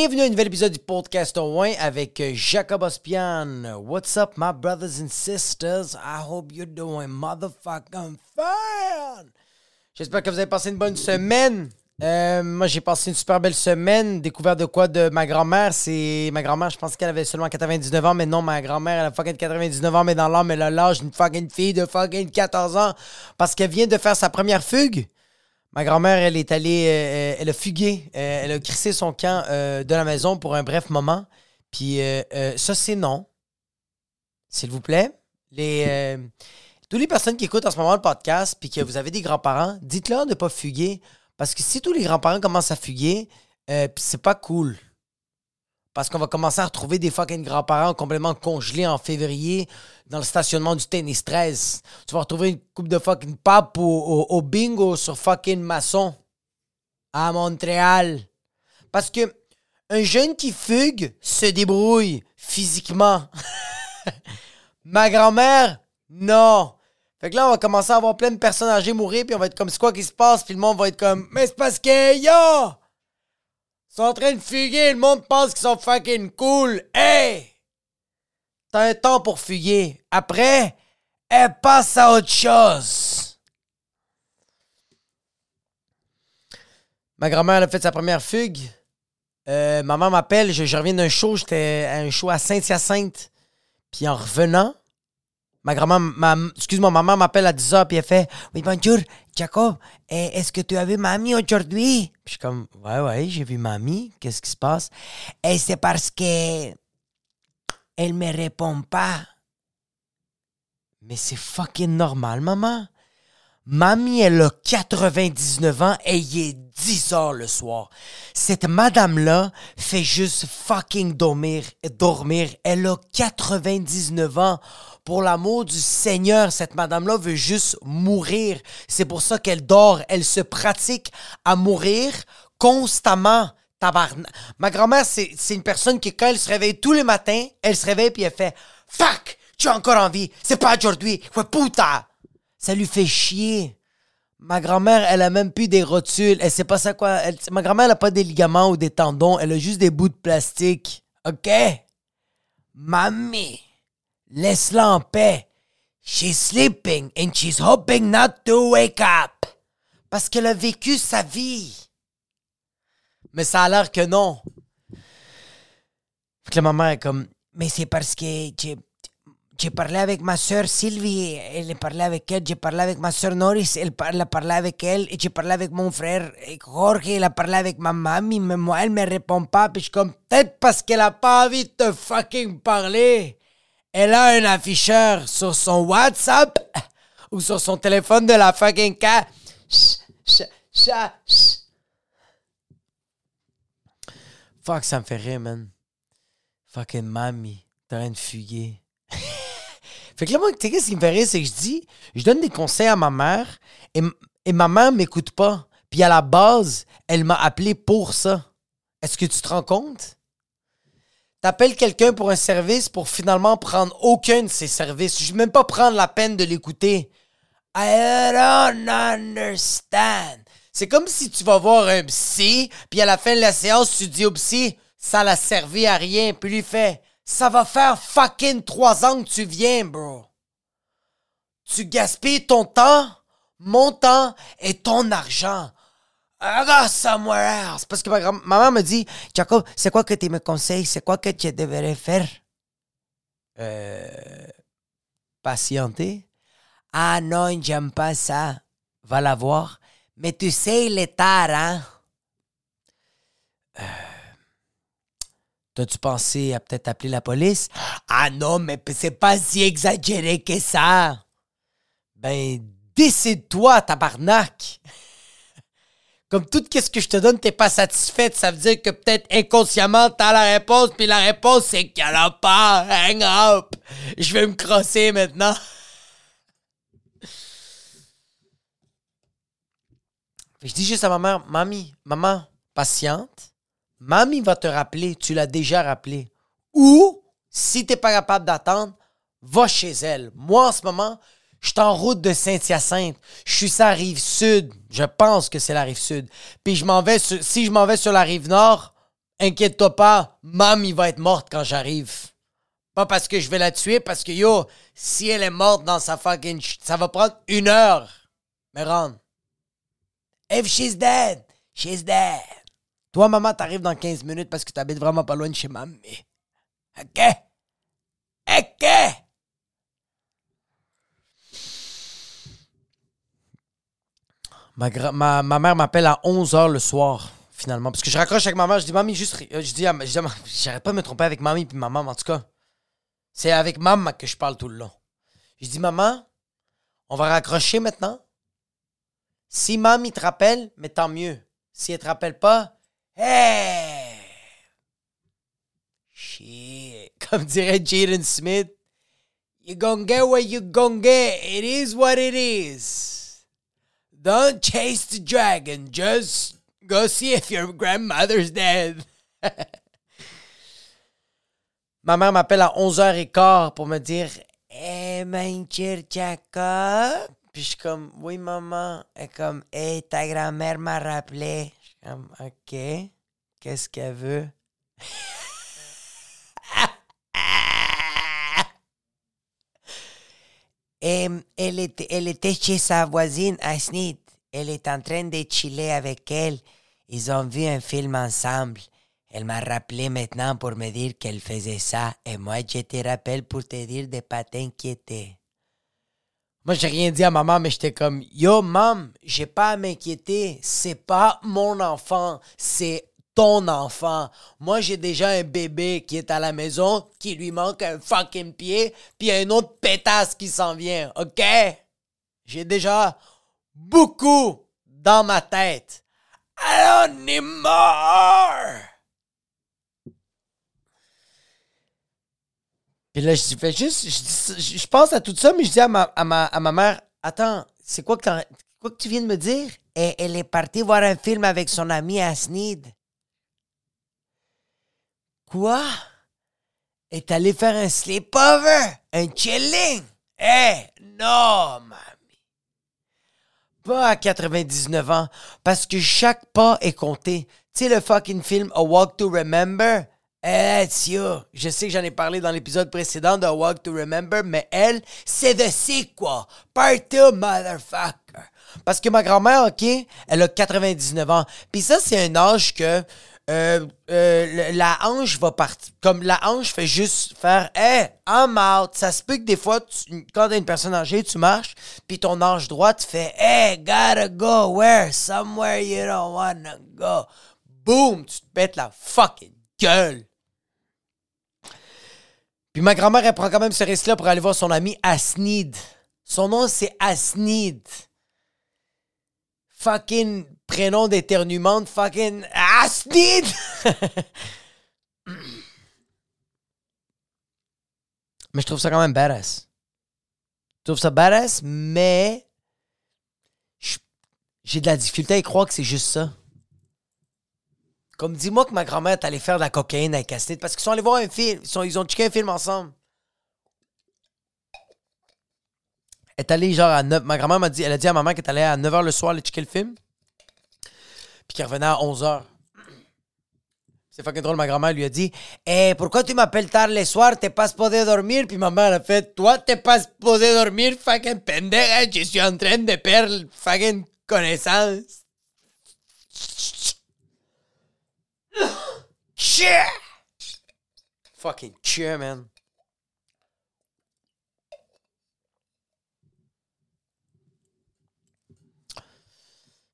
Bienvenue à un nouvel épisode du podcast au avec euh, Jacob Ospian. What's up, my brothers and sisters? I hope you're doing motherfucking fine. J'espère que vous avez passé une bonne semaine. Euh, moi, j'ai passé une super belle semaine. Découvert de quoi de ma grand-mère. C'est ma grand-mère, je pense qu'elle avait seulement 99 ans, mais non, ma grand-mère, elle a fucking 99 ans, mais dans l'âme, elle a l'âge d'une fucking fille de fucking 14 ans parce qu'elle vient de faire sa première fugue. Ma grand-mère, elle est allée, euh, euh, elle a fugué, euh, elle a crissé son camp de la maison pour un bref moment. Puis ça, c'est non. S'il vous plaît. Les, toutes les personnes qui écoutent en ce moment le podcast, puis que vous avez des grands-parents, dites-leur de ne pas fuguer. Parce que si tous les grands-parents commencent à fuguer, c'est pas cool. Parce qu'on va commencer à retrouver des fucking grands-parents complètement congelés en février dans le stationnement du tennis 13. Tu vas retrouver une coupe de fucking pape au, au- bingo sur fucking maçon à Montréal. Parce que un jeune qui fugue se débrouille physiquement. Ma grand-mère, non. Fait que là, on va commencer à avoir plein de personnes âgées mourir, puis on va être comme, c'est quoi qui se passe? Puis le monde va être comme, mais c'est parce que, yo! Ils sont en train de fuguer, le monde pense qu'ils sont fucking cool. Hey! T'as un temps pour fuguer. Après, elle passe à autre chose. Ma grand-mère a fait sa première fugue. Euh, maman m'appelle, je, reviens d'un show, j'étais à un show à Saint-Hyacinthe. Puis en revenant, ma grand-mère, excuse-moi, maman m'appelle à 10h, puis elle fait Oui, bonjour, Jacob, eh, est-ce que tu as vu mamie aujourd'hui? Puis je suis comme Ouais, ouais, j'ai vu mamie, qu'est-ce qui se passe? Et c'est parce que. Elle me répond pas. Mais c'est fucking normal, maman. Mamie, elle a 99 ans et il est 10 heures le soir. Cette madame-là fait juste fucking dormir, dormir. Elle a 99 ans. Pour l'amour du Seigneur, cette madame-là veut juste mourir. C'est pour ça qu'elle dort. Elle se pratique à mourir constamment. Ma grand-mère, c'est une personne qui, quand elle se réveille tous les matins, elle se réveille puis elle fait Fuck! Tu es encore en vie! C'est pas aujourd'hui! Ouais, puta! Ça lui fait chier. Ma grand-mère, elle a même plus des rotules. Elle sait pas ça quoi. Ma grand-mère, elle a pas des ligaments ou des tendons. Elle a juste des bouts de plastique. OK? Mamie, laisse-la en paix. She's sleeping and she's hoping not to wake up. Parce qu'elle a vécu sa vie. Mais ça a l'air que non. Fait que maman est comme, mais c'est parce que j'ai, parlé avec ma soeur Sylvie, elle parlé avec elle, j'ai parlé avec ma soeur Norris, elle, a parlé avec elle, et j'ai parlé avec mon frère Jorge, elle a parlé avec ma mamie, mais moi, elle me répond pas, puis je suis comme, peut-être parce qu'elle a pas envie de te fucking parler. Elle a un afficheur sur son WhatsApp ou sur son téléphone de la fucking ca. Ch- ch- ch- ch- Fuck, ça me fait rire, man. Fucking mamie, t'as rien de fuguer. fait que là, moi, tu sais, qu'est-ce qui me fait rire, c'est que je dis, je donne des conseils à ma mère et, et ma mère m'écoute pas. Puis à la base, elle m'a appelé pour ça. Est-ce que tu te rends compte? T'appelles quelqu'un pour un service pour finalement prendre aucun de ses services. Je vais même pas prendre la peine de l'écouter. I don't understand. C'est comme si tu vas voir un psy, puis à la fin de la séance, tu dis au psy, ça l'a servi à rien. Puis lui fait, ça va faire fucking trois ans que tu viens, bro. Tu gaspilles ton temps, mon temps et ton argent. I somewhere else. Parce que ma maman me dit, Jacob, c'est quoi que tu me conseilles? C'est quoi que tu devrais faire? Euh. Patienter? Ah non, j'aime pas ça. Va la voir. Mais tu sais, il est tard, hein? Euh, T'as-tu pensé à peut-être appeler la police? Ah non, mais c'est pas si exagéré que ça. Ben, décide-toi, tabarnak. Comme tout ce que je te donne, t'es pas satisfaite, ça veut dire que peut-être inconsciemment t'as la réponse, puis la réponse c'est qu'elle a pas. Hang up. Je vais me crosser maintenant. Fait que Je dis juste à ma mère, mamie, maman, patiente. Mamie va te rappeler, tu l'as déjà rappelé. Ou, si t'es pas capable d'attendre, va chez elle. Moi, en ce moment, je suis en route de Saint-Hyacinthe. Je suis sur la rive sud. Je pense que c'est la rive sud. Puis je m'en vais si je m'en vais sur la rive nord, inquiète-toi pas, mamie va être morte quand j'arrive. Pas parce que je vais la tuer, parce que yo, si elle est morte dans sa fucking. Ça va prendre une heure. Mais rentre. If she's dead, she's dead. Toi, maman, t'arrives dans 15 minutes parce que t'habites vraiment pas loin de chez mamie. OK? OK? Ma, ma, ma mère m'appelle à 11h le soir, finalement. Parce que je raccroche avec ma mère, je dis, mamie, juste. euh, Je dis, j'arrête pas de me tromper avec mamie puis ma maman, en tout cas. C'est avec maman que je parle tout le long. Je dis, maman, on va raccrocher maintenant? Si mamie te rappelle, mais tant mieux. Si elle te rappelle pas, hey! Shit. Comme dirait Jaden Smith, you gonna get what you gonna get. It is what it is. Don't chase the dragon. Just go see if your grandmother's dead. Ma mère m'appelle à 11h15 pour me dire Eh, mein cher Jacob. Puis je suis comme Oui, maman. Elle est comme Eh, ta grand-mère m'a rappelé. Je suis comme Ok. Qu'est-ce qu'elle veut? Et elle, était, elle était chez sa voisine Sneed. Elle est en train de chiller avec elle. Ils ont vu un film ensemble. Elle m'a rappelé maintenant pour me dire qu'elle faisait ça. Et moi, je te rappelle pour te dire de pas t'inquiéter. Moi, j'ai rien dit à maman, mais j'étais comme Yo, mam, j'ai pas à m'inquiéter. C'est pas mon enfant, c'est ton enfant. Moi, j'ai déjà un bébé qui est à la maison, qui lui manque un fucking pied, puis un autre pétasse qui s'en vient, OK? J'ai déjà beaucoup dans ma tête. I don't need more! Puis là, je fais juste, je, pense à tout ça, mais je dis à ma, mère, attends, c'est quoi que, tu viens de me dire? Elle est partie voir un film avec son ami à Sneed. Quoi? Elle est allée faire un sleepover? Un chilling? Eh, non, mamie. Pas à 99 ans, parce que chaque pas est compté. Tu sais, le fucking film A Walk to Remember? Eh, you. Je sais que j'en ai parlé dans l'épisode précédent de Walk to Remember, mais elle, c'est the sequel. Part 2, motherfucker. Parce que ma grand-mère, OK, elle a 99 ans. Puis ça, c'est un âge que euh, euh, la hanche va partir. Comme la hanche fait juste faire Hey, I'm out. Ça se peut que des fois, quand t'es une personne âgée, tu marches, puis ton hanche droite fait Hey, gotta go where? Somewhere you don't wanna go. Boom! Tu te pètes la fucking gueule. Ma grand-mère, elle prend quand même ce risque-là pour aller voir son ami Asnid. Son nom, c'est Asnid. Fucking prénom d'éternuement, fucking Asnid! mais je trouve ça quand même badass. Je trouve ça badass, mais j'ai de la difficulté à croire que c'est juste ça. Comme dis-moi que ma grand-mère est allée faire de la cocaïne avec Asnid parce qu'ils sont allés voir un film. Ils, ils ont checké un film ensemble. Elle est allée genre à 9. Ma grand-mère m'a dit, elle a dit à maman qu'elle est allée à 9h le soir aller checker le film. Puis qu'elle revenait à 11h. C'est fucking drôle, ma grand-mère lui a dit Eh, pourquoi tu m'appelles tard le soir? T'es pas supposé dormir Puis ma mère a fait Toi, t'es pas supposé dormir, fucking pendeja. Je suis en train de perdre fucking connaissance. Shit! Fucking cheer, man.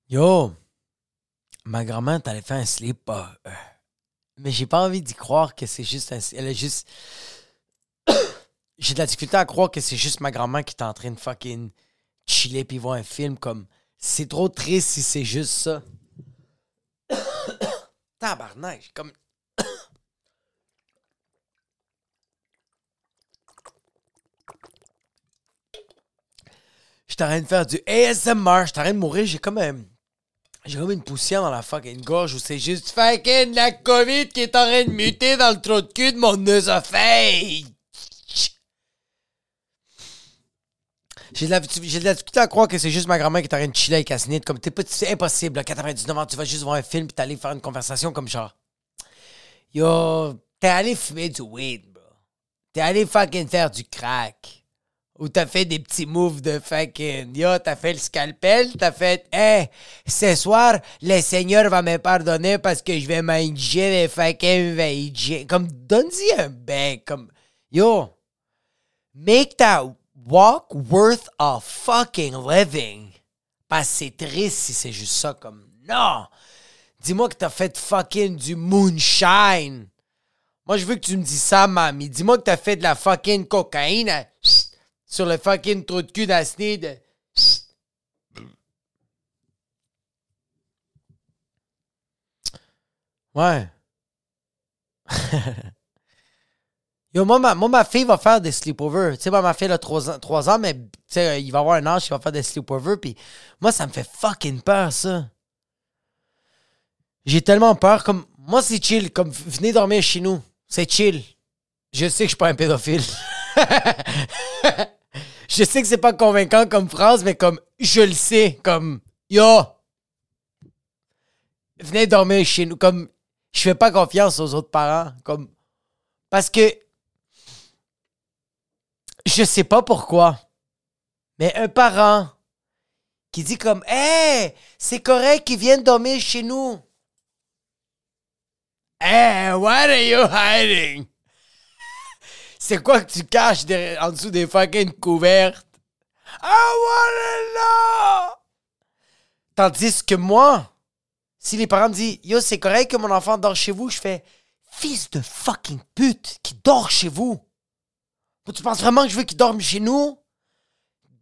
Yo, ma grand-mère t'allait faire un slip. euh, mais j'ai pas envie d'y croire que c'est juste un. Elle est juste. j'ai de la difficulté à croire que c'est juste ma grand-mère qui est en train de fucking chiller puis voir un film comme. C'est trop triste si c'est juste ça. Tabarnak, comme. En train de faire du ASMR, je suis en train de mourir, j'ai comme un. J'ai comme une poussière dans la fucking gorge où c'est juste fucking la COVID qui est en train de muter dans le trou de cul de mon œsophage. J'ai de, la, difficulté à croire que c'est juste ma grand-mère qui est en train de chiller avec Asnid. Comme t'es pas, c'est impossible, à 99 ans, tu vas juste voir un film puis t'aller faire une conversation comme genre. Yo, t'es allé fumer du weed, bro. T'es allé fucking faire du crack. Ou t'as fait des petits moves de fucking. Yo, t'as fait le scalpel, t'as fait. Hey, ce soir, le Seigneur va me pardonner parce que je vais manger des fucking vegan. Comme, donne-y un bec. Comme, yo, make that walk worth a fucking living. Parce que c'est triste si c'est juste ça. Comme, non! Dis-moi que t'as fait fucking du moonshine. Moi, je veux que tu me dis ça, mamie. Dis-moi que t'as fait de la fucking cocaïne sur le fucking trou de cul d'Asney de. Ouais. Yo, moi ma, moi, ma fille va faire des sleepovers. Tu sais, moi, ma fille a 3 ans, 3 ans mais il va avoir un âge, il va faire des sleepovers. Puis moi, ça me fait fucking peur, ça. J'ai tellement peur. Comme, moi, c'est chill. Comme, venez dormir chez nous. C'est chill. Je sais que je suis pas un pédophile. je sais que c'est pas convaincant comme phrase, mais comme je le sais, comme yo, venez dormir chez nous. Comme je fais pas confiance aux autres parents, comme parce que je sais pas pourquoi, mais un parent qui dit comme hey, c'est correct qu'ils viennent dormir chez nous. Hey, what are you hiding? C'est quoi que tu caches en dessous des fucking couvertes? I wanna know! Tandis que moi, si les parents disent Yo, c'est correct que mon enfant dort chez vous, je fais Fils de fucking pute qui dort chez vous. Tu penses vraiment que je veux qu'il dorme chez nous?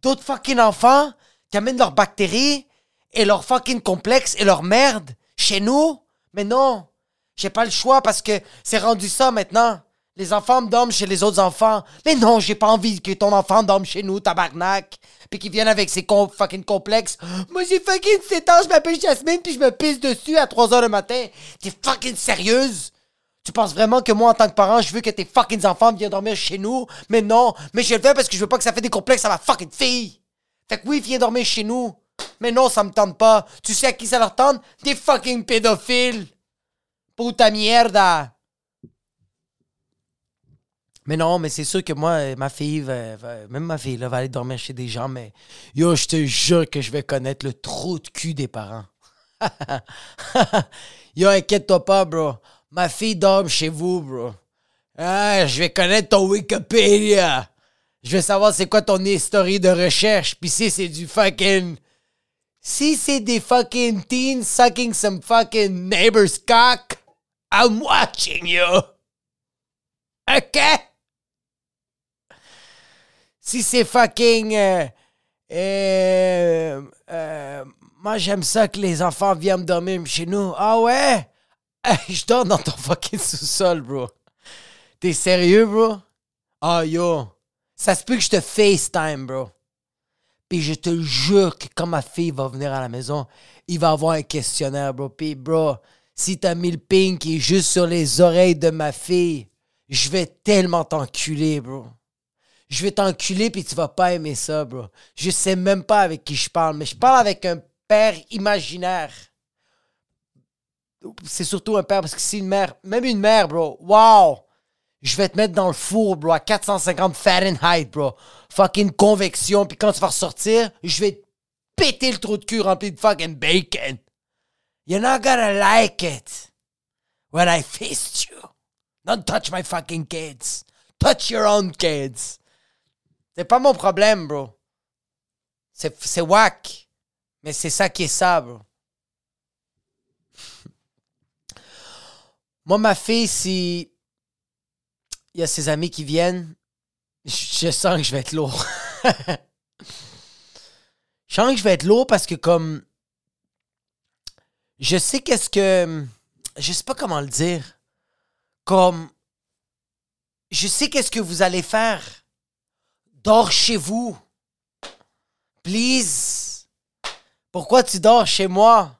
D'autres fucking enfants qui amènent leurs bactéries et leurs fucking complexes et leur merde chez nous? Mais non, j'ai pas le choix parce que c'est rendu ça maintenant. Les enfants dorment chez les autres enfants. Mais non, j'ai pas envie que ton enfant dorme chez nous, tabarnak. Puis qu'il vienne avec ses fucking complexes. Moi, j'ai fucking 7 ans, je m'appelle Jasmine, puis je me pisse dessus à 3 heures le matin. T'es fucking sérieuse? Tu penses vraiment que moi, en tant que parent, je veux que tes fucking enfants viennent dormir chez nous? Mais non, mais je le fais parce que je veux pas que ça fait des complexes à ma fucking fille. Fait que oui, viens dormir chez nous. Mais non, ça me tente pas. Tu sais à qui ça leur tente? Des fucking pédophiles. Puta mierda. Mais non, mais c'est sûr que moi, ma fille, même ma fille, là, va aller dormir chez des gens, mais yo, je te jure que je vais connaître le trou de cul des parents. yo, inquiète-toi pas, bro. Ma fille dort chez vous, bro. Ah, je vais connaître ton Wikipédia. Je vais savoir c'est quoi ton historique de recherche. Puis si c'est du fucking. Si c'est des fucking teens sucking some fucking neighbor's cock, I'm watching you. OK? si c'est fucking. Euh, euh, euh, moi, j'aime ça que les enfants viennent dormir chez nous. Ah ouais? je dors dans ton fucking sous-sol, bro. T'es sérieux, bro? Ah yo. Ça se peut que je te FaceTime, bro. Puis je te jure que quand ma fille va venir à la maison, il va avoir un questionnaire, bro. Puis, bro, si t'as mis le ping qui est juste sur les oreilles de ma fille, je vais tellement t'enculer, bro je vais t'enculer puis tu vas pas aimer ça, bro. Je sais même pas avec qui je parle, mais je parle avec un père imaginaire. C'est surtout un père parce que si une mère, même une mère, bro, wow! Je vais te mettre dans le four, bro, à 450 Fahrenheit, bro. Fucking convection, puis quand tu vas ressortir, je vais te péter le trou de cul rempli de fucking bacon. You're not gonna like it when I fist you. Don't touch my fucking kids. Touch your own kids. C'est pas mon problème, bro. C'est whack. Mais c'est ça qui est ça, bro. Moi, ma fille, si il y a ses amis qui viennent, je sens que je vais être lourd. je sens que je vais être lourd parce que comme je sais qu'est-ce que je sais pas comment le dire. Comme je sais qu'est-ce que vous allez faire Dors chez vous. Please. Pourquoi tu dors chez moi?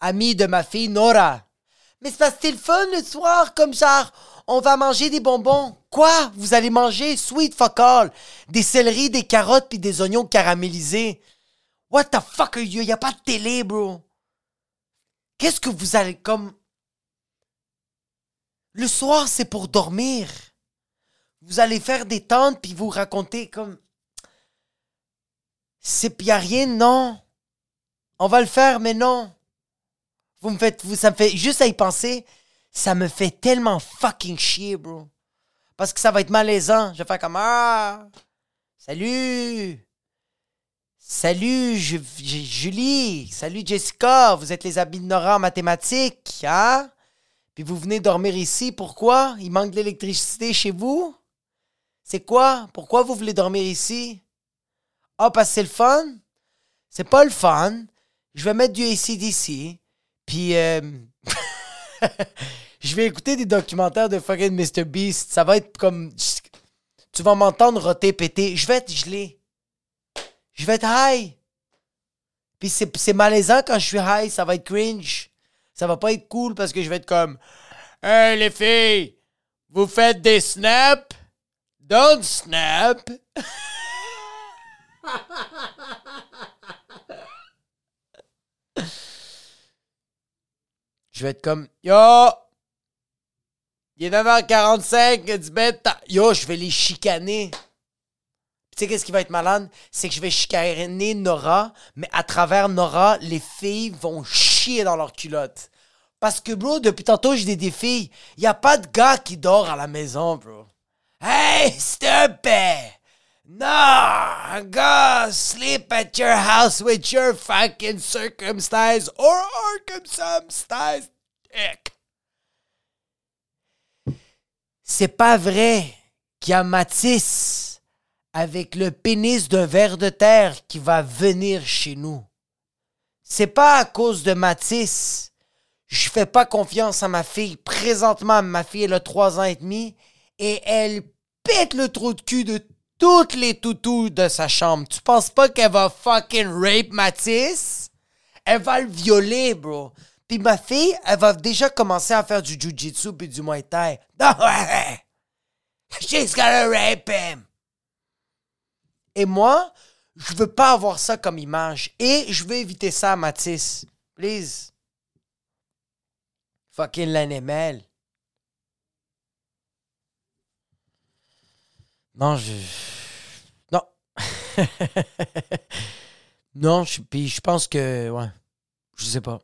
Ami de ma fille Nora. Mais c'est parce que c'est le fun le soir, comme ça. On va manger des bonbons. Quoi? Vous allez manger sweet fuck all. Des céleris, des carottes puis des oignons caramélisés. What the fuck are you? Y a pas de télé, bro. Qu'est-ce que vous allez comme. Le soir, c'est pour dormir. Vous allez faire des tentes puis vous raconter comme. C'est y a rien, non. On va le faire, mais non. Vous me faites. Vous, ça me fait. Juste à y penser, ça me fait tellement fucking chier, bro. Parce que ça va être malaisant. Je vais faire comme Ah! Salut! Salut Julie! Salut Jessica! Vous êtes les habits de Nora en mathématiques, hein? Puis vous venez dormir ici, pourquoi? Il manque de l'électricité chez vous? C'est quoi? Pourquoi vous voulez dormir ici? Ah, parce que c'est le fun? C'est pas le fun. Je vais mettre du ACDC. Puis, euh... je vais écouter des documentaires de fucking Mr. Beast. Ça va être comme. Tu vas m'entendre roter, péter. Je vais être gelé. Je vais être high. Puis c'est malaisant quand je suis high. Ça va être cringe. Ça va pas être cool parce que je vais être comme. Hey les filles, vous faites des snaps? Don't snap. je vais être comme Yo, il est 9h45, du bête. Yo, je vais les chicaner. Tu sais, qu'est-ce qui va être malade? C'est que je vais chicaner Nora, mais à travers Nora, les filles vont chier dans leurs culottes. Parce que, bro, depuis tantôt, j'ai des filles. Il a pas de gars qui dort à la maison, bro. Hey, stupid! No, go sleep at your house with your fucking circumcised or uncircumcised dick. C'est pas vrai qu'il y a Matisse avec le pénis d'un ver de terre qui va venir chez nous. C'est pas à cause de Matisse. Je fais pas confiance à ma fille. Présentement, ma fille, a trois ans et demi et elle pète le trou de cul de toutes les toutous de sa chambre. Tu penses pas qu'elle va fucking rape Matisse? Elle va le violer, bro. Puis ma fille, elle va déjà commencer à faire du jujitsu puis du muay thai. Non, ouais. She's gonna rape him. Et moi, je veux pas avoir ça comme image. Et je veux éviter ça à Matisse. Please. Fucking l'animal. Non, je. Non. non, je... puis je pense que. Ouais. Je sais pas.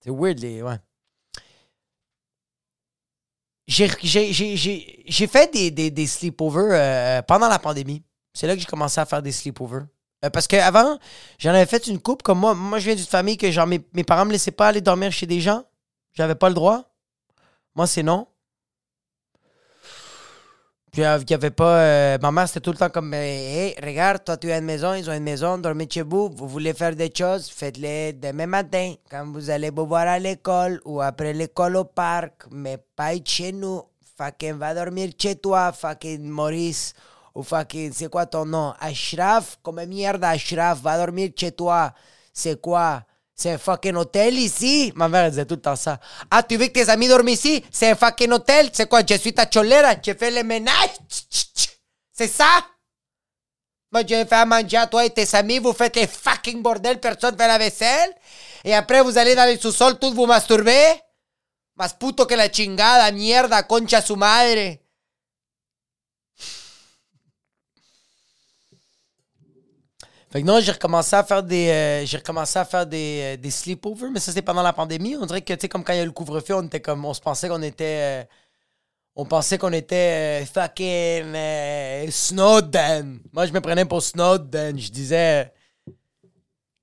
C'est weird, les. J'ai fait des, sleepovers euh, pendant la pandémie. C'est là que j'ai commencé à faire des sleepovers. Euh, parce qu'avant, j'en avais fait une coupe comme moi. Moi, je viens d'une famille que genre mes, mes parents me laissaient pas aller dormir chez des gens. J'avais pas le droit. Moi, c'est non. Puis il n'y avait pas. Euh, ma mère, c'était tout le temps comme Hey, regarde, toi, tu as une maison, ils ont une maison, dormez chez vous. Vous voulez faire des choses, faites-les demain matin, quand vous allez vous voir à l'école ou après l'école au parc, mais pas chez nous. Fucking va dormir chez toi, fucking Maurice. Ou fucking, c'est quoi ton nom? Ashraf? Comme merde, Ashraf, va dormir chez toi. C'est quoi? C'est un fucking hôtel ici. Ma mère disait tout le temps ça. Ah, tu veux que tes amis dorment ici? C'est un fucking hôtel. C'est quoi? Je suis ta cholera. Je fais le ménage. C'est ça? Moi, je vais faire manger à toi et tes amis. Vous faites les fucking bordel. Personne fait la vaisselle. Et après, vous allez dans le sous-sol, tous vous masturber. Más puto que la chingada. Mierda, concha su madre. Fait que non, j'ai recommencé à faire des euh, j'ai recommencé à faire des, euh, des sleepovers, mais ça c'était pendant la pandémie. On dirait que tu sais comme quand il y a le couvre-feu, on était comme on se pensait qu'on était euh, on pensait qu'on était fucking Snowden. Moi je me prenais pour Snowden, je disais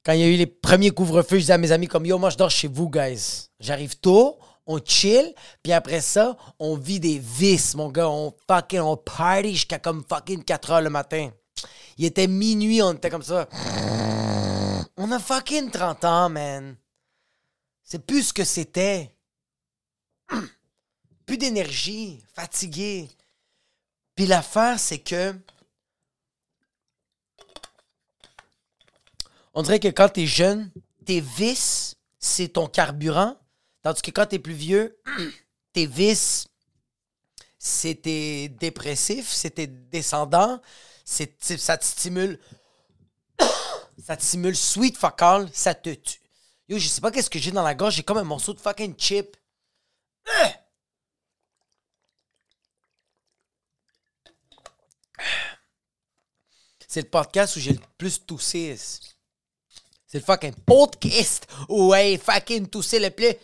quand il y a eu les premiers couvre-feux, je disais à mes amis comme yo, moi je dors chez vous guys. J'arrive tôt, on chill, puis après ça, on vit des vices, mon gars, on fucking on party jusqu'à comme fucking 4 heures le matin. Il était minuit, on était comme ça. On a fucking 30 ans, man. C'est plus ce que c'était. Plus d'énergie, fatigué. Puis l'affaire, c'est que. On dirait que quand t'es jeune, tes vices, c'est ton carburant. Tandis que quand t'es plus vieux, tes vices, dépressifs, c'est tes descendants, c'est, ça te stimule. ça te stimule sweet fuck all, ça te tue. Yo, je sais pas qu'est-ce que j'ai dans la gorge, j'ai comme un morceau de fucking chip. C'est le podcast où j'ai le plus toussé. C'est le fucking podcast où j'ai fucking toussé le plus.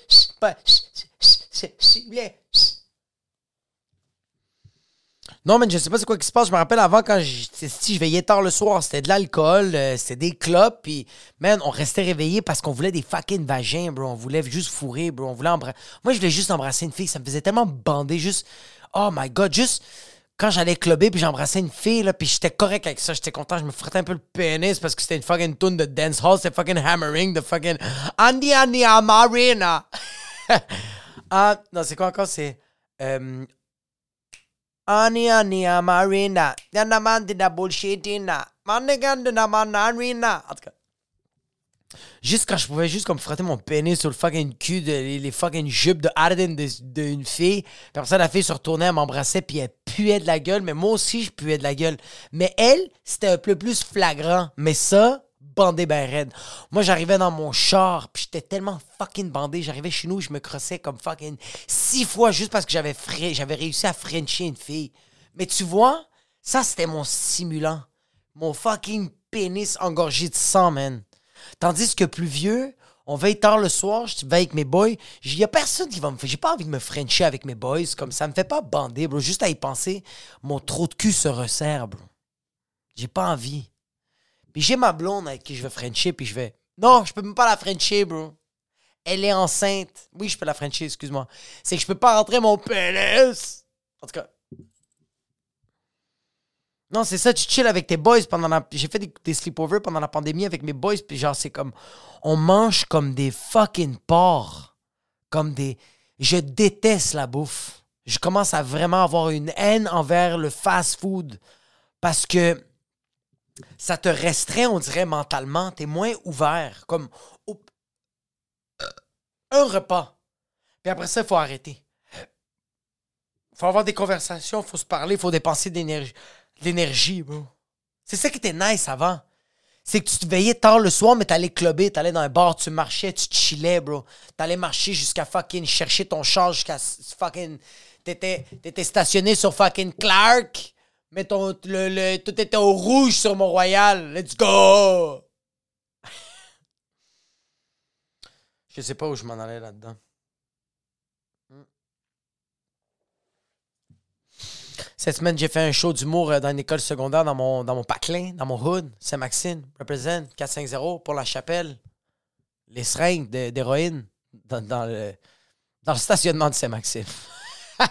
Non, mais je sais pas c'est quoi qui se passe. Je me rappelle avant quand je, si je veillais tard le soir, c'était de l'alcool, euh, c'était des clopes, puis man, on restait réveillé parce qu'on voulait des fucking vagins, bro. On voulait juste fourrer, bro. On voulait embrasser. Moi, je voulais juste embrasser une fille. Ça me faisait tellement bander, juste. Oh my god, juste quand j'allais clubber puis j'embrassais une fille là puis j'étais correct avec ça j'étais content je me frottais un peu le pénis parce que c'était une fucking tune de dancehall c'était fucking hammering de fucking Andy Andy Amarina ah non c'est quoi encore? C'est euh, Yanamandina bullshitina manarina en tout cas Juste quand je pouvais juste comme frotter mon pénis sur le fucking cul de les, fucking jupes de Arden d'une fille. Puis ça, la fille se retournait, elle m'embrassait, puis elle puait de la gueule. Mais moi aussi, je puais de la gueule. Mais elle, c'était un peu plus flagrant. Mais ça, bandé ben raide. Moi, j'arrivais dans mon char, puis j'étais tellement fucking bandé. J'arrivais chez nous, je me crossais comme fucking six fois juste parce que j'avais j'avais réussi à frencher une fille. Mais tu vois, ça, c'était mon simulant. Mon fucking pénis engorgé de sang, man. Tandis que plus vieux, on veille tard le soir, je vais avec mes boys. Il y a personne qui va me faire. J'ai pas envie de me frencher avec mes boys. Comme ça me fait pas bander, bro. Juste à y penser, mon trou de cul se resserre, bro. J'ai pas envie. Puis j'ai ma blonde avec qui je vais frencher, puis je vais. Non, je peux même pas la frencher, bro. Elle est enceinte. Oui, je peux la frencher, excuse-moi. C'est que je peux pas rentrer mon pénis. En tout cas, non, c'est ça, tu chill avec tes boys pendant la... J'ai fait des, des sleepovers pendant la pandémie avec mes boys, puis genre, c'est comme... On mange comme des fucking porcs. Comme des... Je déteste la bouffe. Je commence à vraiment avoir une haine envers le fast-food. Parce que ça te restreint, on dirait, mentalement. T'es moins ouvert. Comme... Un repas. Puis après ça, il faut arrêter. Faut avoir des conversations, faut se parler, faut dépenser d'énergie l'énergie, bro. C'est ça qui était nice avant. C'est que tu te veillais tard le soir, mais t'allais clubber, t'allais dans un bar, tu marchais, tu chillais, bro. T'allais marcher jusqu'à fucking chercher ton char jusqu'à fucking. T'étais stationné sur fucking Clark, mais ton, le, le, tout était au rouge sur Mont-Royal. Let's go! Je sais pas où je m'en allais là-dedans. Cette semaine, j'ai fait un show d'humour euh, dans une école secondaire dans mon, dans mon dans mon hood, Saint-Maxime, represent 450 pour la chapelle. Les seringues d'héroïne dans, le, dans le stationnement de Saint-Maxime.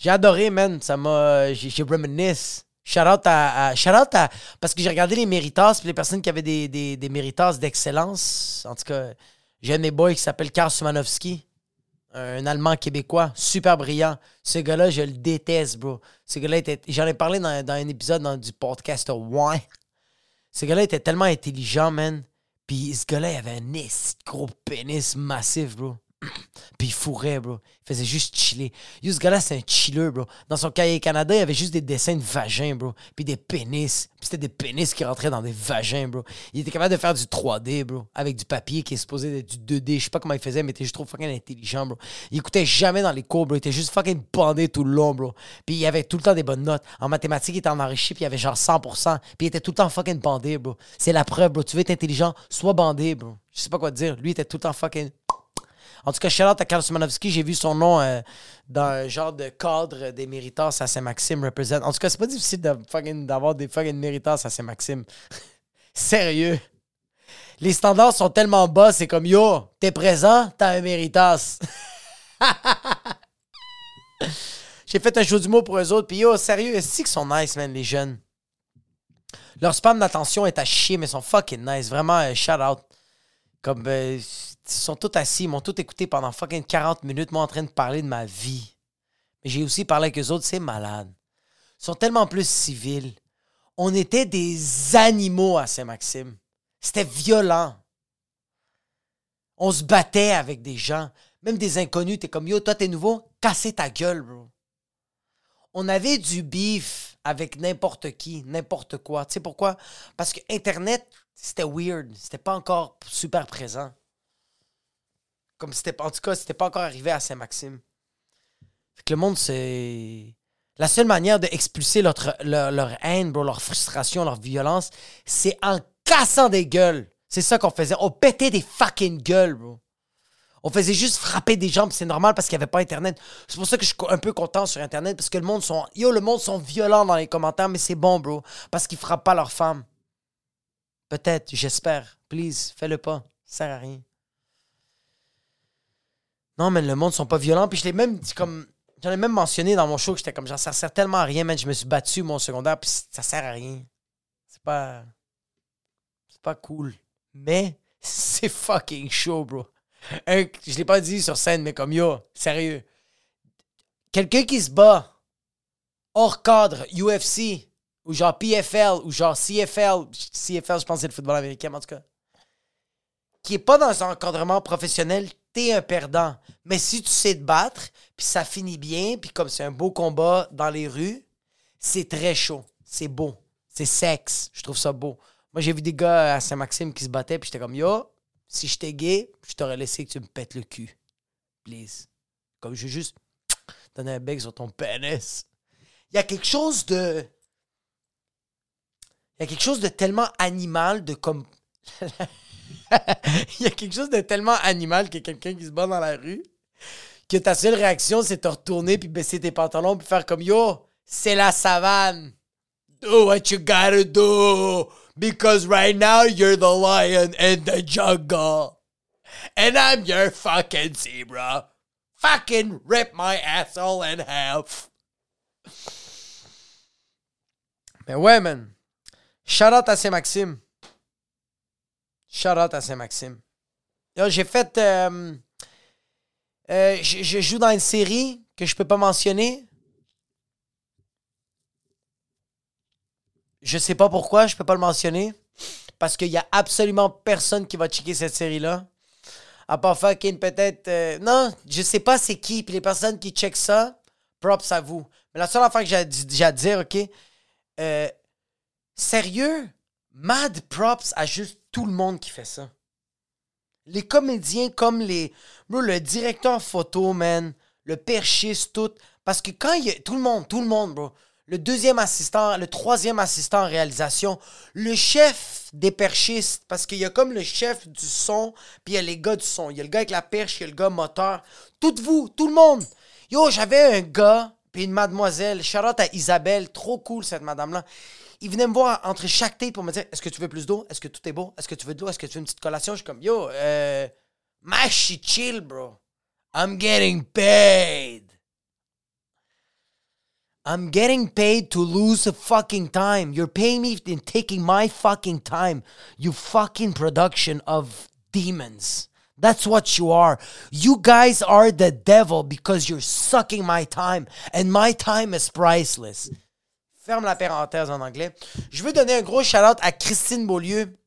j'ai adoré, man. Ça m'a. J'ai reminisce. Shout out à, shout out à. Parce que j'ai regardé les méritas, puis les personnes qui avaient des, des, méritas d'excellence. En tout cas, j'ai un des boys qui s'appelle Karl Sumanowski un Allemand québécois, super brillant. Ce gars-là, je le déteste, bro. Ce gars-là était. J'en ai parlé dans, un épisode du podcast Ouais. Ce gars-là était tellement intelligent, man. Puis ce gars-là, il avait un gros pénis massif, bro. Puis il fourrait, bro. Il faisait juste chiller. Yo, ce gars-là, c'est un chiller, bro. Dans son cahier Canada, il y avait juste des dessins de vagins, bro. Puis des pénis. Puis c'était des pénis qui rentraient dans des vagins, bro. Il était capable de faire du 3D, bro. Avec du papier qui est supposé être du 2D. Je sais pas comment il faisait, mais il était juste trop fucking intelligent, bro. Il écoutait jamais dans les cours, bro. Il était juste fucking bandé tout le long, bro. Puis il avait tout le temps des bonnes notes. En mathématiques, il était en enrichi, puis il avait genre 100%. Puis il était tout le temps fucking bandé, bro. C'est la preuve, bro. Tu veux être intelligent, sois bandé, bro. Je sais pas quoi dire. Lui, était tout le temps fucking en tout cas, shout out à Carlos Manowski, j'ai vu son nom euh, dans un genre de cadre des Méritas à Saint-Maxime represent. En tout cas, c'est pas difficile d'avoir des fucking Méritas à Saint-Maxime. Sérieux. Les standards sont tellement bas, c'est comme yo, t'es présent, t'as un Méritas. j'ai fait un show du mot pour eux autres, puis yo, sérieux, c'est qu'ils sont nice, man, les jeunes. Leur spam d'attention est à chier, mais ils sont fucking nice. Vraiment, euh, shout out. Comme, euh, sont tous assis, ils m'ont tous écouté pendant fucking 40 minutes, moi en train de parler de ma vie. Mais j'ai aussi parlé avec eux autres, c'est malade. Ils sont tellement plus civils. On était des animaux à Saint-Maxime. C'était violent. On se battait avec des gens, même des inconnus. T'es comme, yo, toi, t'es nouveau, cassez ta gueule, bro. On avait du beef avec n'importe qui, n'importe quoi. Tu sais pourquoi? Parce que Internet, c'était weird. C'était pas encore super présent. Comme c'était en tout cas, c'était pas encore arrivé à Saint-Maxime. Fait que le monde, c'est. La seule manière d'expulser leur, haine, bro, leur frustration, leur violence, c'est en cassant des gueules. C'est ça qu'on faisait. On pétait des fucking gueules, bro. On faisait juste frapper des gens, c'est normal parce qu'il n'y avait pas Internet. C'est pour ça que je suis un peu content sur Internet, parce que le monde sont. Yo, le monde sont violents dans les commentaires, mais c'est bon, bro. Parce qu'ils frappent pas leurs femmes. Peut-être, j'espère. Please, fais-le pas. Ça sert à rien. Non, mais le monde sont pas violents. Puis je l'ai même comme. J'en ai même mentionné dans mon show que j'étais comme, genre, ça sert tellement à rien, man. Je me suis battu, mon secondaire, puis ça sert à rien. C'est pas. C'est pas cool. Mais c'est fucking chaud, bro. je l'ai pas dit sur scène, mais comme yo, sérieux. Quelqu'un qui se bat hors cadre, UFC, ou genre PFL, ou genre CFL, CFL, je pense que c'est le football américain, en tout cas, qui est pas dans un encadrement professionnel, t'es un perdant. Mais si tu sais te battre, puis ça finit bien, puis comme c'est un beau combat dans les rues, c'est très chaud. C'est beau. C'est sexe. Je trouve ça beau. Moi, j'ai vu des gars à Saint-Maxime qui se battaient, puis j'étais comme, yo, si j'étais gay, je t'aurais laissé que tu me pètes le cul. Please. Comme je veux juste donner un bec sur ton pénis. Il y a quelque chose de. Il y a quelque chose de tellement animal de comme. Il y a quelque chose de tellement animal que quelqu'un qui se bat dans la rue que ta seule réaction, c'est de te retourner puis baisser tes pantalons puis faire comme Yo, c'est la savane. Do what you gotta do. Because right now you're the lion in the jungle. And I'm your fucking zebra. Fucking rip my asshole in half. Mais ouais, man. Shout out à Saint-Maxime. Shout out à Saint-Maxime. J'ai fait. Euh, euh, je joue dans une série que je peux pas mentionner. Je sais pas pourquoi, je peux pas le mentionner. Parce qu'il y a absolument personne qui va checker cette série-là. À part fucking peut-être. Euh, non, je sais pas c'est qui. Puis les personnes qui checkent ça, props à vous. Mais la seule affaire que j'ai à dire, OK? Sérieux? Mad props à juste tout le monde qui fait ça. Les comédiens comme les. le directeur photo, man. Le perchiste, tout. Parce que quand il y a. Tout le monde, tout le monde, bro le deuxième assistant, le troisième assistant en réalisation, le chef des perchistes, parce qu'il y a comme le chef du son, puis il y a les gars du son. Il y a le gars avec la perche, il y a le gars moteur. Toutes vous, tout le monde. Yo, j'avais un gars, puis une mademoiselle, Charlotte à Isabelle, trop cool cette madame-là. Il venait me voir entre chaque tête pour me dire Est-ce que tu veux plus d'eau? Est-ce que tout est beau? Est-ce que tu veux de l'eau? Est-ce que tu veux une petite collation? Je suis comme Yo, euh, chill, bro. I'm getting paid. I'm getting paid to lose a fucking time. You're paying me in taking my fucking time. You fucking production of demons. That's what you are. You guys are the devil because you're sucking my time. And my time is priceless. Ferme la parenthèse en anglais. Je veux donner un gros shout-out à Christine Beaulieu,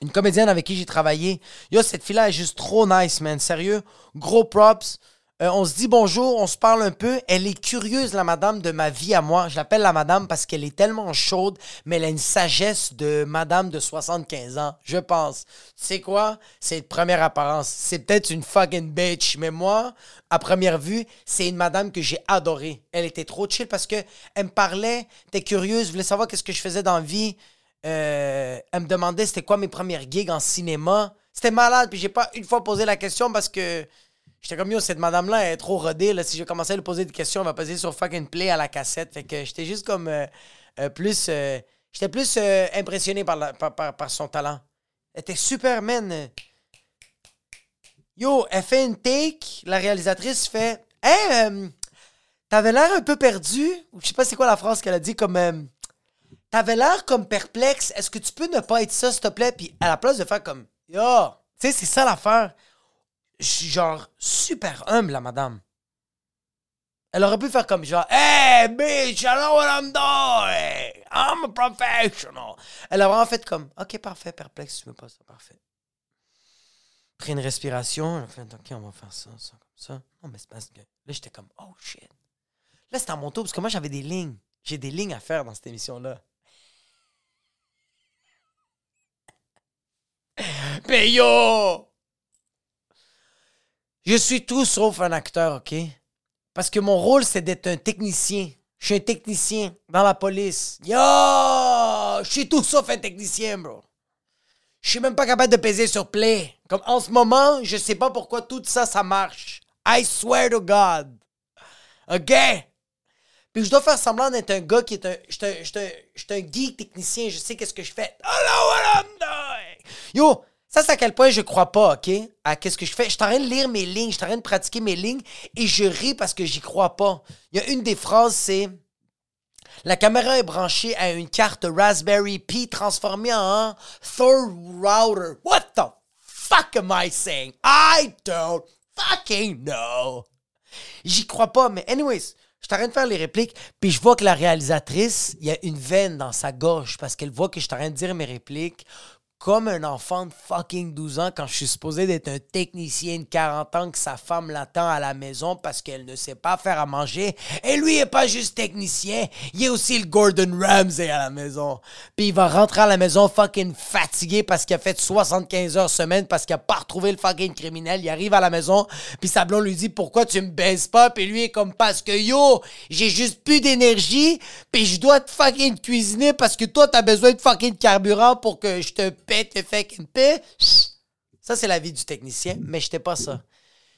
une comédienne avec qui j'ai travaillé. Yo, cette fille-là est juste trop nice, man. Sérieux. Gros props. Euh, on se dit bonjour, on se parle un peu. Elle est curieuse, la madame, de ma vie à moi. Je l'appelle la madame parce qu'elle est tellement chaude, mais elle a une sagesse de madame de 75 ans, je pense. Tu sais quoi? C'est de première apparence. C'est peut-être une fucking bitch, mais moi, à première vue, c'est une madame que j'ai adorée. Elle était trop chill parce que elle me parlait, était curieuse, voulait savoir qu'est-ce que je faisais dans la vie. Euh, elle me demandait c'était quoi mes premières gigs en cinéma. C'était malade, puis j'ai pas une fois posé la question parce que J'étais comme, yo, cette madame-là est trop rodée. Là. Si je commençais à lui poser des questions, elle va passer sur fucking play à la cassette. Fait que j'étais juste comme euh, euh, plus. Euh, j'étais plus impressionné par, par, son talent. Elle était super, man. Yo, elle fait une take. La réalisatrice fait Hey, t'avais l'air un peu perdu. Je sais pas c'est quoi la phrase qu'elle a dit comme. T'avais l'air comme perplexe. Est-ce que tu peux ne pas être ça, s'il te plaît? Puis à la place de faire comme Yo, tu sais, c'est ça l'affaire je suis genre super humble, la madame. Elle aurait pu faire comme genre, Hey, bitch, I know what I'm doing. I'm a professional. Elle a vraiment fait comme, Ok, parfait, perplexe, tu veux pas ça, parfait. Pris une respiration, fait, Ok, on va faire ça, ça, comme ça. Non, mais c'est parce que. Là, j'étais comme, Oh shit. Là, c'était à mon tour, parce que moi, j'avais des lignes. J'ai des lignes à faire dans cette émission-là. Mais yo! Je suis tout sauf un acteur, OK? Parce que mon rôle, c'est d'être un technicien. Je suis un technicien dans la police. Yo! Je suis tout sauf un technicien, bro. Je suis même pas capable de peser sur play. Comme en ce moment, je sais pas pourquoi tout ça, ça marche. I swear to God. OK? Puis je dois faire semblant d'être un gars qui est un. Je suis un, geek technicien, je sais qu'est-ce que je fais. Yo, ça, c'est à quel point je crois pas, OK? À qu'est-ce que je fais? Je suis en de lire mes lignes, je suis en train de pratiquer mes lignes et je ris parce que j'y crois pas. Il y a une des phrases, c'est. La caméra est branchée à une carte Raspberry Pi transformée en Thor Router. What the fuck am I saying? I don't fucking know. J'y crois pas, mais anyways, je suis en de faire les répliques, puis je vois que la réalisatrice, il y a une veine dans sa gorge parce qu'elle voit que je suis en de dire mes répliques comme un enfant de fucking 12 ans quand je suis supposé d'être un technicien de 40 ans que sa femme l'attend à la maison parce qu'elle ne sait pas faire à manger. Et lui est pas juste technicien, il est aussi le Gordon Ramsay à la maison. Puis il va rentrer à la maison fucking fatigué parce qu'il a fait 75 heures semaine parce qu'il a pas retrouvé le fucking criminel. Il arrive à la maison, puis sa blonde lui dit pourquoi tu me baises pas, puis lui est comme parce que yo, j'ai juste plus d'énergie, puis je dois te fucking cuisiner parce que toi t'as besoin de fucking carburant pour que je te ça, c'est la vie du technicien, mais j'étais pas ça.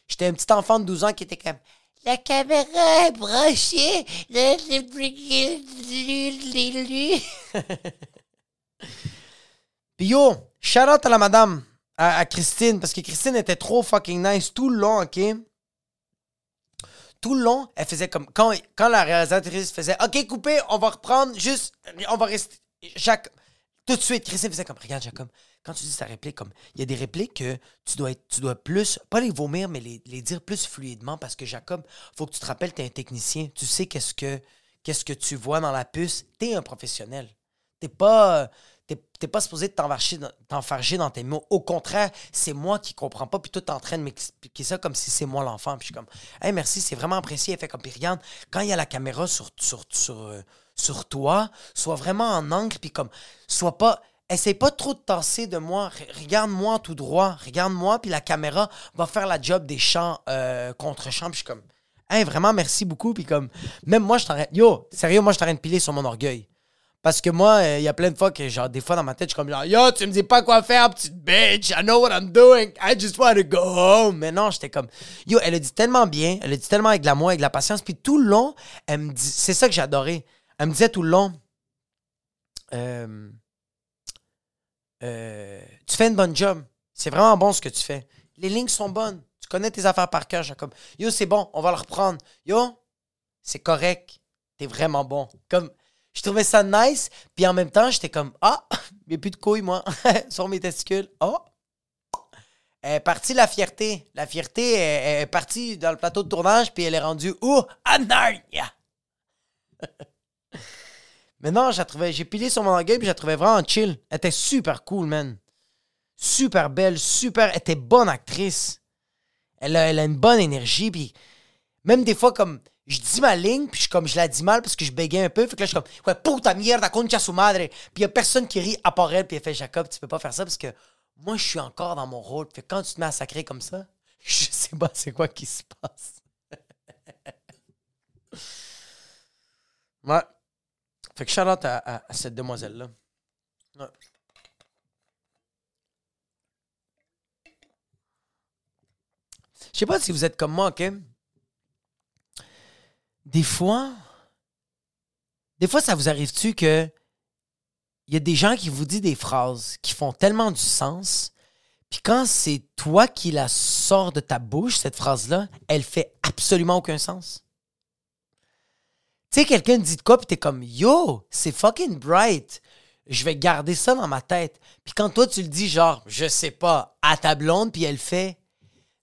J'étais un petit enfant de 12 ans qui était comme La caméra est branchée. Puis yo, shout out à la madame, à, Christine, parce que Christine était trop fucking nice tout le long, ok? Tout le long, elle faisait comme. Quand, quand la réalisatrice faisait Ok, coupé, on va reprendre, juste. On va rester. Jacques tout de suite, Christine faisait comme, regarde Jacob, quand tu dis ta réplique, comme, il y a des répliques que tu dois, être, tu dois plus, pas les vomir, mais les, dire plus fluidement parce que Jacob, faut que tu te rappelles, tu es un technicien, tu sais qu'est-ce que, que tu vois dans la puce, tu es un professionnel. T'es pas, t'es, pas supposé t'enfarger dans tes mots. Au contraire, c'est moi qui comprends pas, puis toi, t'es en train de m'expliquer ça comme si c'est moi l'enfant. Puis je suis comme, hey, merci, c'est vraiment apprécié. Elle fait comme, puis regarde, quand il y a la caméra sur, sur, sur, euh, sur toi, sois vraiment en angle, puis comme, sois pas. Essaye pas trop de tasser de moi. Regarde-moi tout droit. Regarde-moi, puis la caméra va faire la job des chants euh, contre chants. Puis je suis comme, hey, vraiment, merci beaucoup. Puis comme, même moi, je t'arrête. Yo, sérieux, moi, je t'arrête de piler sur mon orgueil. Parce que moi, euh, il y a plein de fois que, genre, des fois dans ma tête, je suis comme, yo, tu me dis pas quoi faire, petite bitch. I know what I'm doing. I just want to go home. Mais non, j'étais comme, yo, elle a dit tellement bien. Elle a dit tellement avec l'amour, avec la patience. Puis tout le long, elle me dit, c'est ça que j'adorais. Elle me disait tout le long, euh, euh, tu fais une bonne job. C'est vraiment bon ce que tu fais. Les lignes sont bonnes. Tu connais tes affaires par cœur, Jacob. Yo, c'est bon, on va le reprendre. Yo, c'est correct. T'es vraiment bon. Comme, je trouvais ça nice, puis en même temps, j'étais comme, ah, il n'y a plus de couilles, moi, sur mes testicules. Oh! Elle est partie la fierté. La fierté est, partie dans le plateau de tournage, puis elle est rendue où? À Narnia! Mais non, j'ai pilé sur mon orgueil puis j'ai trouvé vraiment chill. Elle était super cool, man. Super belle, super. Elle était bonne actrice. Elle a, elle a une bonne énergie. Puis même des fois, comme je dis ma ligne, puis je, comme je la dis mal parce que je bégayais un peu. Fait que là, je suis comme, ouais, puta mierda, concha su madre. Puis y a personne qui rit à part elle, puis elle fait, Jacob, tu peux pas faire ça parce que moi, je suis encore dans mon rôle. Fait que quand tu te mets à sacrer comme ça, je sais pas c'est quoi qui se passe. ouais. Fait que shout out à, cette demoiselle-là. Je sais pas si vous êtes comme moi, ok? Des fois, des fois, ça vous arrive-tu que il y a des gens qui vous disent des phrases qui font tellement du sens, puis quand c'est toi qui la sors de ta bouche, cette phrase-là, elle fait absolument aucun sens? Tu sais, quelqu'un dit de quoi, puis t'es comme Yo, c'est fucking bright. Je vais garder ça dans ma tête. Puis quand toi, tu le dis, genre, je sais pas, à ta blonde, puis elle fait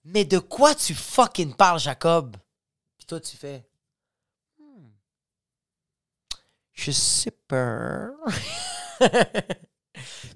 Mais de quoi tu fucking parles, Jacob? Puis toi, tu fais hmm, Je sais pas.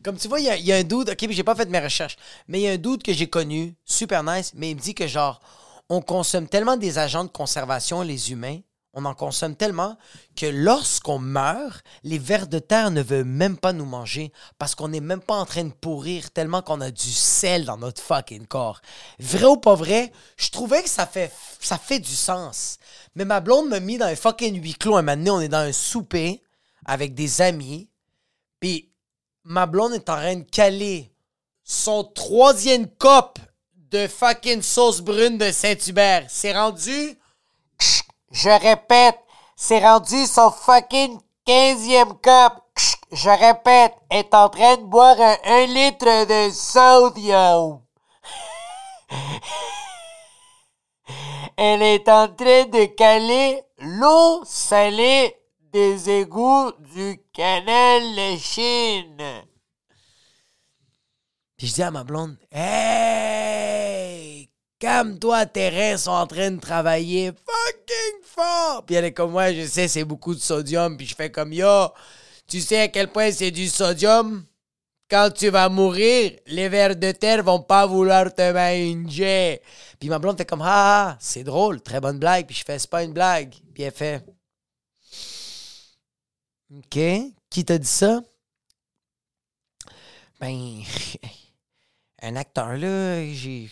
Comme tu vois, il y, a un doute, ok, j'ai pas fait mes recherches, mais il y a un doute que j'ai connu, super nice, mais il me dit que genre, on consomme tellement des agents de conservation, les humains, on en consomme tellement que lorsqu'on meurt, les vers de terre ne veulent même pas nous manger parce qu'on n'est même pas en train de pourrir tellement qu'on a du sel dans notre fucking corps. Vrai ou pas vrai, je trouvais que ça fait, du sens. Mais ma blonde m'a mis dans un fucking huis clos un moment on est dans un souper avec des amis, puis ma blonde est en train de caler son troisième cop de fucking sauce brune de Saint-Hubert. C'est rendu je répète, c'est rendu son fucking 15e cup. Je répète, est en train de boire un, litre de sodium. Elle est en train de caler l'eau salée des égouts du canal de Chine. Puis je dis à ma blonde, Hey! Calme-toi, tes reins sont en train de travailler fucking fort. Puis elle est comme, ouais, je sais, c'est beaucoup de sodium. Puis je fais comme, yo, tu sais à quel point c'est du sodium? Quand tu vas mourir, les vers de terre vont pas vouloir te manger. Puis ma blonde fait comme, ah, ah, c'est drôle, très bonne blague. Puis je fais, c'est pas une blague. Puis elle fait, OK, qui t'a dit ça? Ben, un acteur, là, j'ai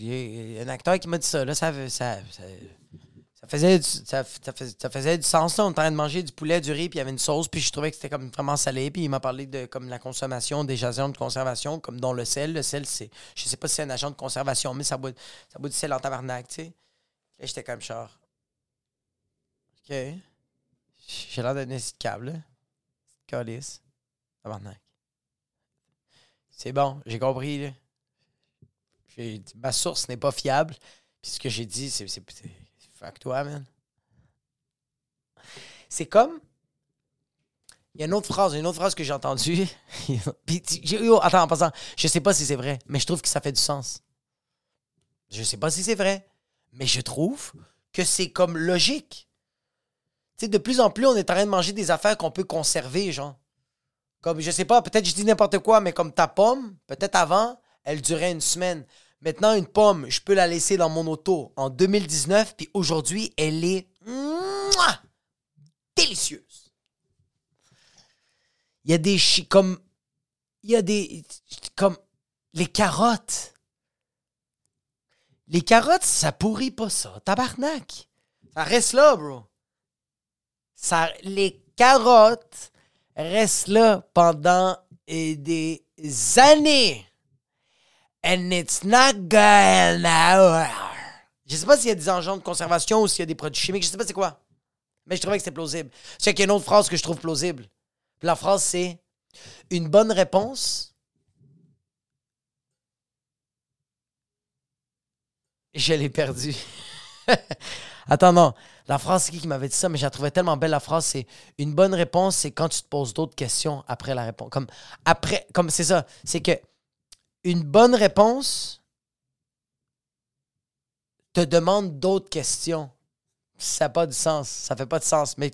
un acteur qui m'a dit ça, là, ça, ça, ça, faisait, du, ça, faisait, du sens. Là. On était en train de manger du poulet, du riz, puis il y avait une sauce, puis je trouvais que c'était comme vraiment salé. Puis il m'a parlé de comme la consommation des agents de conservation, comme dont le sel. Le sel, c'est. Je sais pas si c'est un agent de conservation, mais ça boit, ça du sel en tabarnak. Là, j'étais comme genre. OK. J'ai l'air d'un câble, là. Calice. Tabarnak. C'est bon, j'ai compris, là ma source n'est pas fiable. Puis ce que j'ai dit, c'est, fuck toi, man. C'est comme. Il y a une autre phrase, une autre phrase que j'ai entendue. attends, en passant, je sais pas si c'est vrai, mais je trouve que ça fait du sens. Je sais pas si c'est vrai, mais je trouve que c'est comme logique. Tu sais, de plus en plus, on est en train de manger des affaires qu'on peut conserver, genre. Comme, je sais pas, peut-être je dis n'importe quoi, mais comme ta pomme, peut-être avant, elle durait une semaine. Maintenant, une pomme, je peux la laisser dans mon auto en 2019, puis aujourd'hui, elle est délicieuse. Il y a des comme il y a des comme les carottes. Les carottes, ça pourrit pas ça, tabarnak. Ça reste là, bro. Les carottes restent là pendant des années. And it's not good Je sais pas s'il y a des engins de conservation ou s'il y a des produits chimiques. Je sais pas c'est quoi. Mais je trouvais que c'était plausible. C'est qu'il y a une autre phrase que je trouve plausible. La phrase, c'est Une bonne réponse. Je l'ai perdu. Attends, non. La phrase, c'est qui qui m'avait dit ça, mais j'ai trouvé tellement belle. La phrase, c'est Une bonne réponse, c'est quand tu te poses d'autres questions après la réponse. Comme, après, comme c'est ça. C'est que une bonne réponse te demande d'autres questions. Ça n'a pas de sens. Ça fait pas de sens. Mais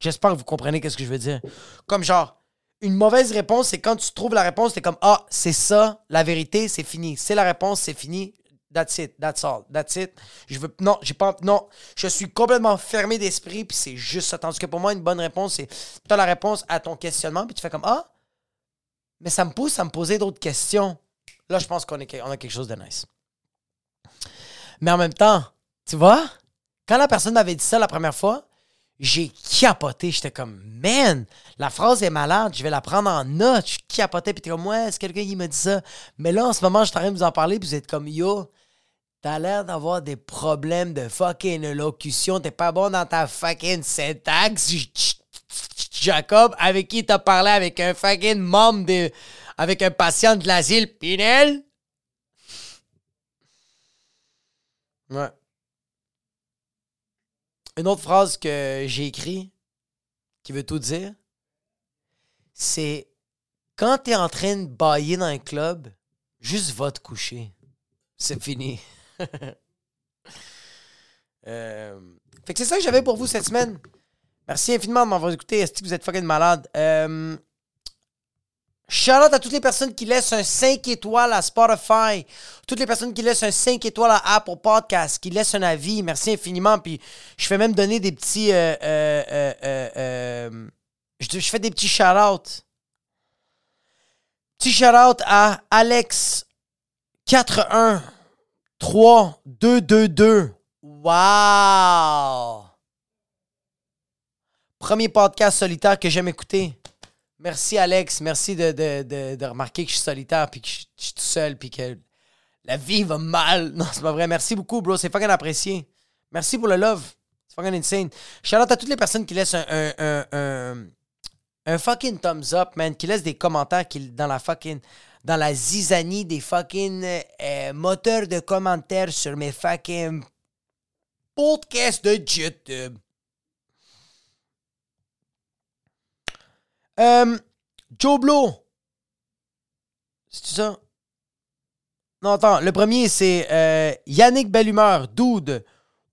j'espère que vous comprenez ce que je veux dire. Comme genre, une mauvaise réponse, c'est quand tu trouves la réponse, tu es comme Ah, c'est ça, la vérité, c'est fini. C'est la réponse, c'est fini. That's it, that's all, that's it. Je veux. Non, j'ai pas. Non, je suis complètement fermé d'esprit, puis c'est juste ça. Tandis que pour moi, une bonne réponse, c'est tu la réponse à ton questionnement, puis tu fais comme Ah, mais ça me pousse à me poser d'autres questions. Là, je pense qu'on on a quelque chose de nice. Mais en même temps, tu vois, quand la personne m'avait dit ça la première fois, j'ai capoté. J'étais comme, man, la phrase est malade, je vais la prendre en note. Je capotais, puis t'es comme, ouais, c'est quelqu'un qui m'a dit ça. Mais là, en ce moment, je suis en train de vous en parler, puis vous êtes comme, yo, t'as l'air d'avoir des problèmes de fucking élocution, t'es pas bon dans ta fucking syntaxe. Jacob, avec qui t'as parlé avec un fucking membre de avec un patient de l'asile Pinel? Ouais. Une autre phrase que j'ai écrite qui veut tout dire, c'est quand tu es en train de bailler dans un club, juste va te coucher. C'est fini. Euh, fait que c'est ça que j'avais pour vous cette semaine. Merci infiniment de m'avoir écouté. Est-ce que vous êtes fucking malade? Euh, Shout out à toutes les personnes qui laissent un 5 étoiles à Spotify, toutes les personnes qui laissent un 5 étoiles à Apple Podcast, qui laissent un avis. Merci infiniment. Puis je fais même donner des petits. Euh, euh, euh, je, fais des petits shout-outs. Petit shout-out à Alex 4132222. Wow! Premier podcast solitaire que j'aime écouter. Merci, Alex. Merci de, remarquer que je suis solitaire, puis que je, suis tout seul, puis que la vie va mal. Non, c'est pas vrai. Merci beaucoup, bro. C'est fucking apprécié. Merci pour le love. C'est fucking insane. Shout out à toutes les personnes qui laissent un, un, fucking thumbs up, man. Qui laissent des commentaires qui, dans la fucking. Dans la zizanie des fucking euh, moteurs de commentaires sur mes fucking podcasts de YouTube. Euh, Joe Blow. C'est ça? Non, attends. Le premier, c'est euh, Yannick Bellumeur. Dude.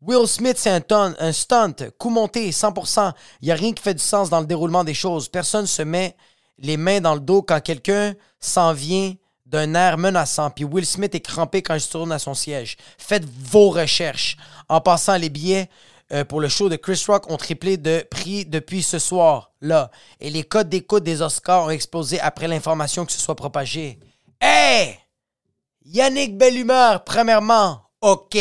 Will Smith, c'est un, stunt. Coup monté, 100%. Il n'y a rien qui fait du sens dans le déroulement des choses. Personne se met les mains dans le dos quand quelqu'un s'en vient d'un air menaçant. Puis Will Smith est crampé quand il se tourne à son siège. Faites vos recherches. En passant les billets, euh, pour le show de Chris Rock ont triplé de prix depuis ce soir-là. Et les codes d'écoute des Oscars ont explosé après l'information que ce soit propagée. Hey! Yannick Bellumeur, premièrement, OK.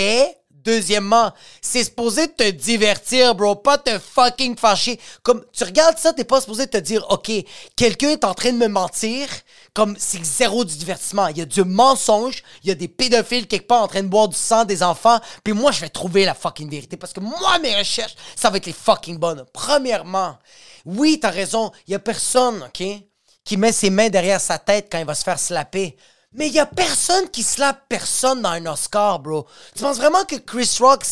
Deuxièmement, c'est supposé te divertir, bro, pas te fucking fâcher. Comme tu regardes ça, t'es pas supposé te dire, OK, quelqu'un est en train de me mentir. Comme c'est zéro du divertissement. Il y a du mensonge, il y a des pédophiles quelque part en train de boire du sang des enfants. Puis moi, je vais trouver la fucking vérité parce que moi, mes recherches, ça va être les fucking bonnes. Premièrement, oui, t'as raison, il y a personne, OK, qui met ses mains derrière sa tête quand il va se faire slapper. Mais il y a personne qui slappe personne dans un Oscar, bro. Tu penses vraiment que Chris Rock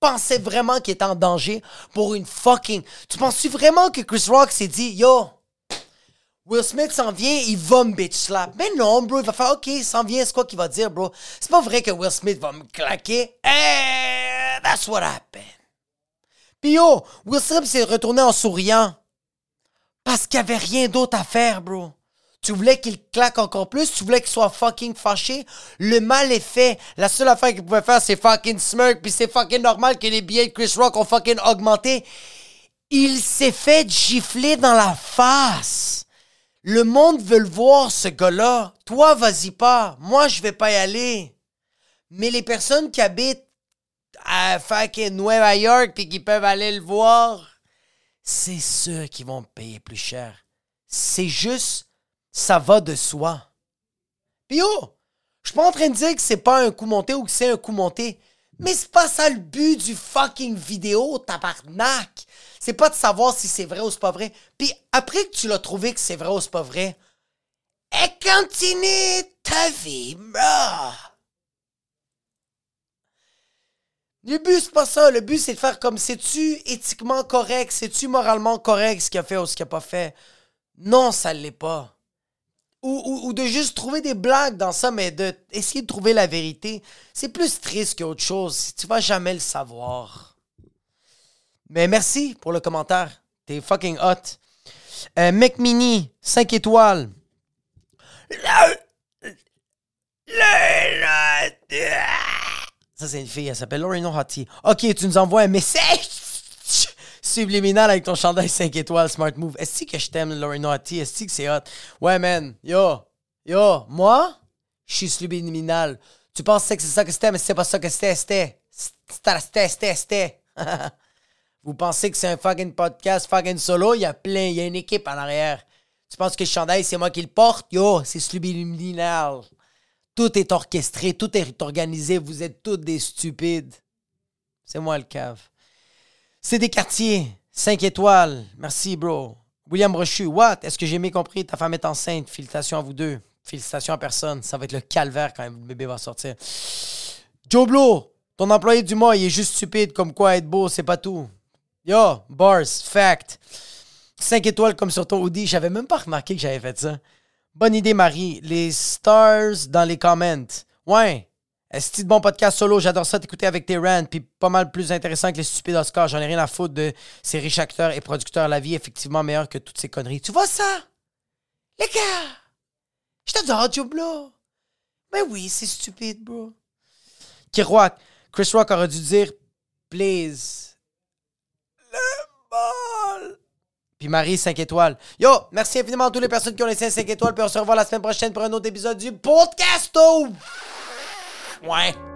pensait vraiment qu'il était en danger pour une fucking. Tu penses-tu vraiment que Chris Rock s'est dit, yo, Will Smith s'en vient, il va me bitch slap. Mais non, bro, il va faire, ok, il s'en vient, c'est quoi qu'il va dire, bro? C'est pas vrai que Will Smith va me claquer. Eh, that's what happened. Puis yo, Will Smith s'est retourné en souriant. Parce qu'il n'y avait rien d'autre à faire, bro. Tu voulais qu'il claque encore plus, tu voulais qu'il soit fucking fâché. Le mal est fait. La seule affaire qu'il pouvait faire, c'est fucking smirk, puis c'est fucking normal que les billets de Chris Rock ont fucking augmenté. Il s'est fait gifler dans la face. Le monde veut le voir, ce gars-là. Toi, vas-y pas. Moi, je vais pas y aller. Mais les personnes qui habitent à fucking Nueva York puis qui peuvent aller le voir, c'est ceux qui vont payer plus cher. C'est juste ça va de soi. Puis oh, je suis pas en train de dire que c'est pas un coup monté ou que c'est un coup monté. Mais c'est pas ça le but du fucking vidéo, tabarnak. C'est pas de savoir si c'est vrai ou c'est pas vrai. Puis après que tu l'as trouvé que c'est vrai ou c'est pas vrai, et continue ta vie. Le but, c'est pas ça. Le but, c'est de faire comme c'est-tu éthiquement correct, c'est-tu moralement correct ce qu'il a fait ou ce qu'il a pas fait? Non, ça l'est pas ou, de juste trouver des blagues dans ça, mais de essayer de trouver la vérité, c'est plus triste qu'autre chose. Tu vas jamais le savoir. Mais merci pour le commentaire. T'es fucking hot. Euh, Mec Mini, 5 étoiles. Ça, c'est une fille, elle s'appelle Lorino Hottie. Ok, tu nous envoies un message subliminal avec ton chandail 5 étoiles, smart move. Est-ce que je t'aime, Laurie Naughty? Est-ce que c'est hot? Ouais, man. Yo. Yo. Moi, je suis subliminal. Tu penses que c'est ça que c'était, mais c'est pas ça que c'était. C'était. C'était, c'était, c'était. Vous pensez que c'est un fucking podcast, fucking solo? Il y a plein, il y a une équipe en arrière. Tu penses que le chandail, c'est moi qui le porte? Yo, c'est subliminal. Tout est orchestré, tout est organisé. Vous êtes tous des stupides. C'est moi le cave. C'est des quartiers. 5 étoiles. Merci, bro. William Brochu, what? Est-ce que j'ai bien compris? Ta femme est enceinte. Félicitations à vous deux. Félicitations à personne. Ça va être le calvaire quand le bébé va sortir. Joe Blow, ton employé du mois, il est juste stupide. Comme quoi, être beau, c'est pas tout. Yo, bars, fact. 5 étoiles comme sur ton Audi. J'avais même pas remarqué que j'avais fait ça. Bonne idée, Marie. Les stars dans les comments. Ouais. Est-ce de bon podcast solo? J'adore ça t'écouter avec tes rants, puis pas mal plus intéressant que les stupides Oscars. J'en ai rien à foutre de ces riches acteurs et producteurs. La vie effectivement meilleure que toutes ces conneries. Tu vois ça? Les gars! J'étais du job là. Ben oui, c'est stupide, bro. Kiroak. Chris Rock aurait dû dire Please. Puis Marie, 5 étoiles. Yo, merci infiniment à toutes les personnes qui ont laissé 5 étoiles. Puis on se revoit la semaine prochaine pour un autre épisode du podcast. Ouais.